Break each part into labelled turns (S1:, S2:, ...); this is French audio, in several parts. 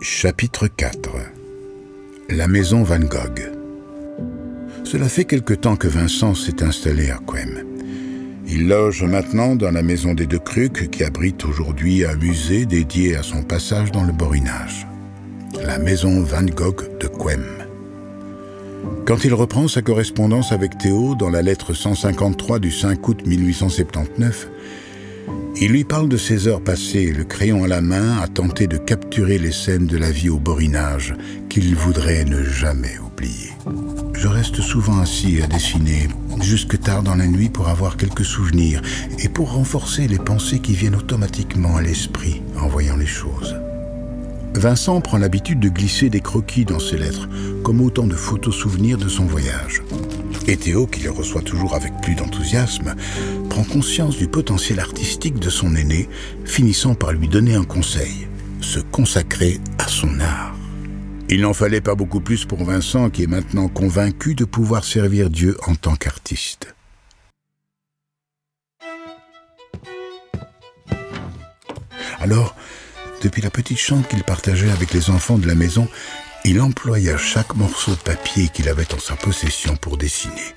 S1: Chapitre 4 La maison Van Gogh Cela fait quelque temps que Vincent s'est installé à Quem. Il loge maintenant dans la maison des Deux Cruques qui abrite aujourd'hui un musée dédié à son passage dans le Borinage. La maison Van Gogh de Quem. Quand il reprend sa correspondance avec Théo dans la lettre 153 du 5 août 1879, il lui parle de ses heures passées, le crayon à la main, à tenter de capturer les scènes de la vie au borinage qu'il voudrait ne jamais oublier. Je reste souvent assis à dessiner, jusque tard dans la nuit pour avoir quelques souvenirs et pour renforcer les pensées qui viennent automatiquement à l'esprit en voyant les choses. Vincent prend l'habitude de glisser des croquis dans ses lettres, comme autant de photos souvenirs de son voyage. Et Théo, qui les reçoit toujours avec plus d'enthousiasme, prend conscience du potentiel artistique de son aîné, finissant par lui donner un conseil, se consacrer à son art. Il n'en fallait pas beaucoup plus pour Vincent, qui est maintenant convaincu de pouvoir servir Dieu en tant qu'artiste. Alors, depuis la petite chambre qu'il partageait avec les enfants de la maison, il employa chaque morceau de papier qu'il avait en sa possession pour dessiner.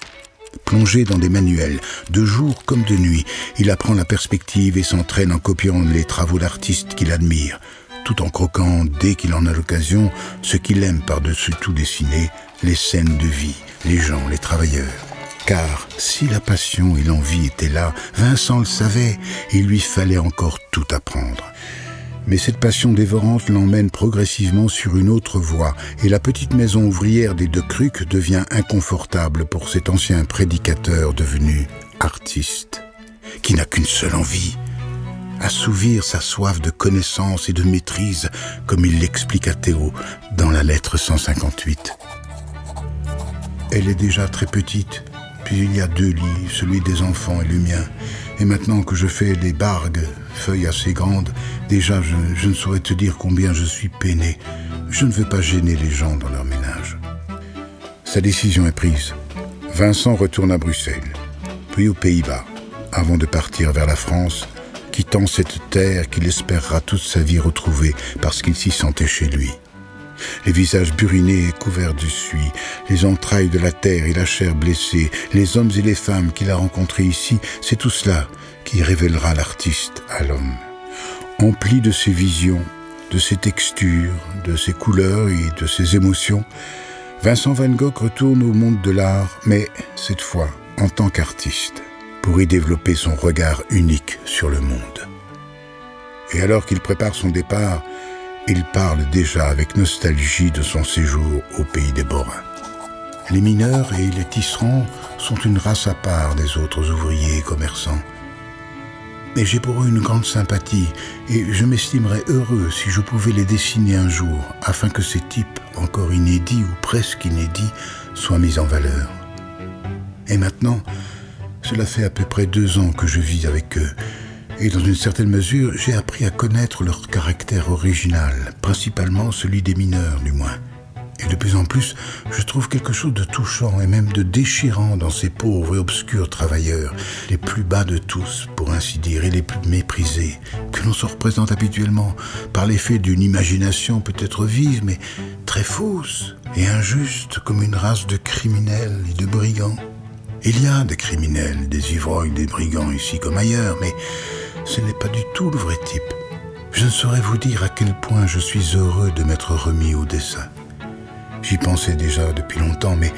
S1: Plongé dans des manuels, de jour comme de nuit, il apprend la perspective et s'entraîne en copiant les travaux d'artistes qu'il admire, tout en croquant, dès qu'il en a l'occasion, ce qu'il aime par-dessus tout dessiner, les scènes de vie, les gens, les travailleurs. Car si la passion et l'envie étaient là, Vincent le savait, il lui fallait encore tout apprendre. Mais cette passion dévorante l'emmène progressivement sur une autre voie, et la petite maison ouvrière des deux cruques devient inconfortable pour cet ancien prédicateur devenu artiste, qui n'a qu'une seule envie, assouvir sa soif de connaissance et de maîtrise, comme il l'explique à Théo dans la lettre 158. Elle est déjà très petite, il y a deux lits, celui des enfants et le mien, et maintenant que je fais les bargues, feuilles assez grandes, déjà je, je, ne saurais te dire combien je suis peiné. Je ne veux pas gêner les gens dans leur ménage. Sa décision est prise. Vincent retourne à Bruxelles, puis aux Pays-Bas, avant de partir vers la France, quittant cette terre qu'il espérera toute sa vie retrouver parce qu'il s'y sentait chez lui les visages burinés et couverts de suie, les entrailles de la terre et la chair blessée, les hommes et les femmes qu'il a rencontrés ici, c'est tout cela qui révélera l'artiste à l'homme. Empli de ses visions, de ses textures, de ses couleurs et de ses émotions, Vincent Van Gogh retourne au monde de l'art, mais cette fois en tant qu'artiste, pour y développer son regard unique sur le monde. Et alors qu'il prépare son départ, il parle déjà avec nostalgie de son séjour au pays des Borins. Les mineurs et les tisserands sont une race à part des autres ouvriers et commerçants. Mais j'ai pour eux une grande sympathie et je m'estimerais heureux si je pouvais les dessiner un jour afin que ces types, encore inédits ou presque inédits, soient mis en valeur. Et maintenant, cela fait à peu près deux ans que je vis avec eux et dans une certaine mesure, j'ai appris à connaître leur caractère original, principalement celui des mineurs du moins. Et de plus en plus, je trouve quelque chose de touchant et même de déchirant dans ces pauvres et obscurs travailleurs, les plus bas de tous, pour ainsi dire, et les plus méprisés, que l'on se représente habituellement par l'effet d'une imagination peut-être vive, mais très fausse et injuste comme une race de criminels et de brigands. Il y a des criminels, des ivrognes, des brigands ici comme ailleurs, mais ce n'est pas du tout le vrai type. Je ne saurais vous dire à quel point je suis heureux de m'être remis au dessin. J'y pensais déjà depuis longtemps, mais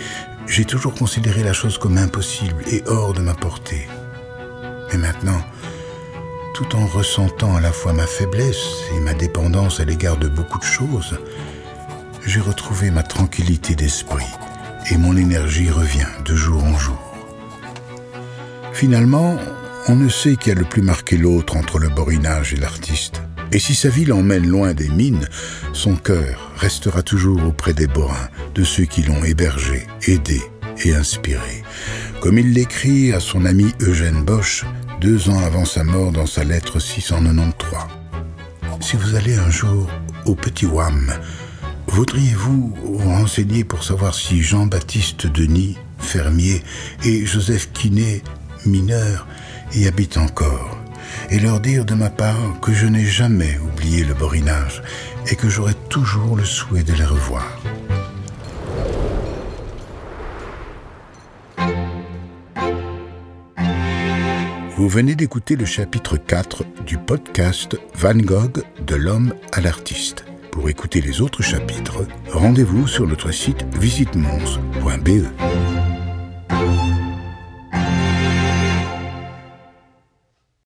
S1: j'ai toujours considéré la chose comme impossible et hors de ma portée. Mais maintenant, tout en ressentant à la fois ma faiblesse et ma dépendance à l'égard de beaucoup de choses, j'ai retrouvé ma tranquillité d'esprit et mon énergie revient de jour en jour. Finalement, on ne sait qui a le plus marqué l'autre entre le borinage et l'artiste. Et si sa vie l'emmène loin des mines, son cœur restera toujours auprès des borins, de ceux qui l'ont hébergé, aidé et inspiré. Comme il l'écrit à son ami Eugène Bosch deux ans avant sa mort dans sa lettre 693. Si vous allez un jour au Petit Wam, voudriez-vous vous renseigner pour savoir si Jean-Baptiste Denis, fermier, et Joseph Quinet, mineur, y habite encore. et leur dire de ma part que je n'ai jamais oublié le borinage et que j'aurai toujours le souhait de les revoir. Vous venez d'écouter le chapitre 4 du podcast Van Gogh de l'homme à l'artiste. Pour écouter les autres chapitres, rendez-vous sur notre site visite-mons.be.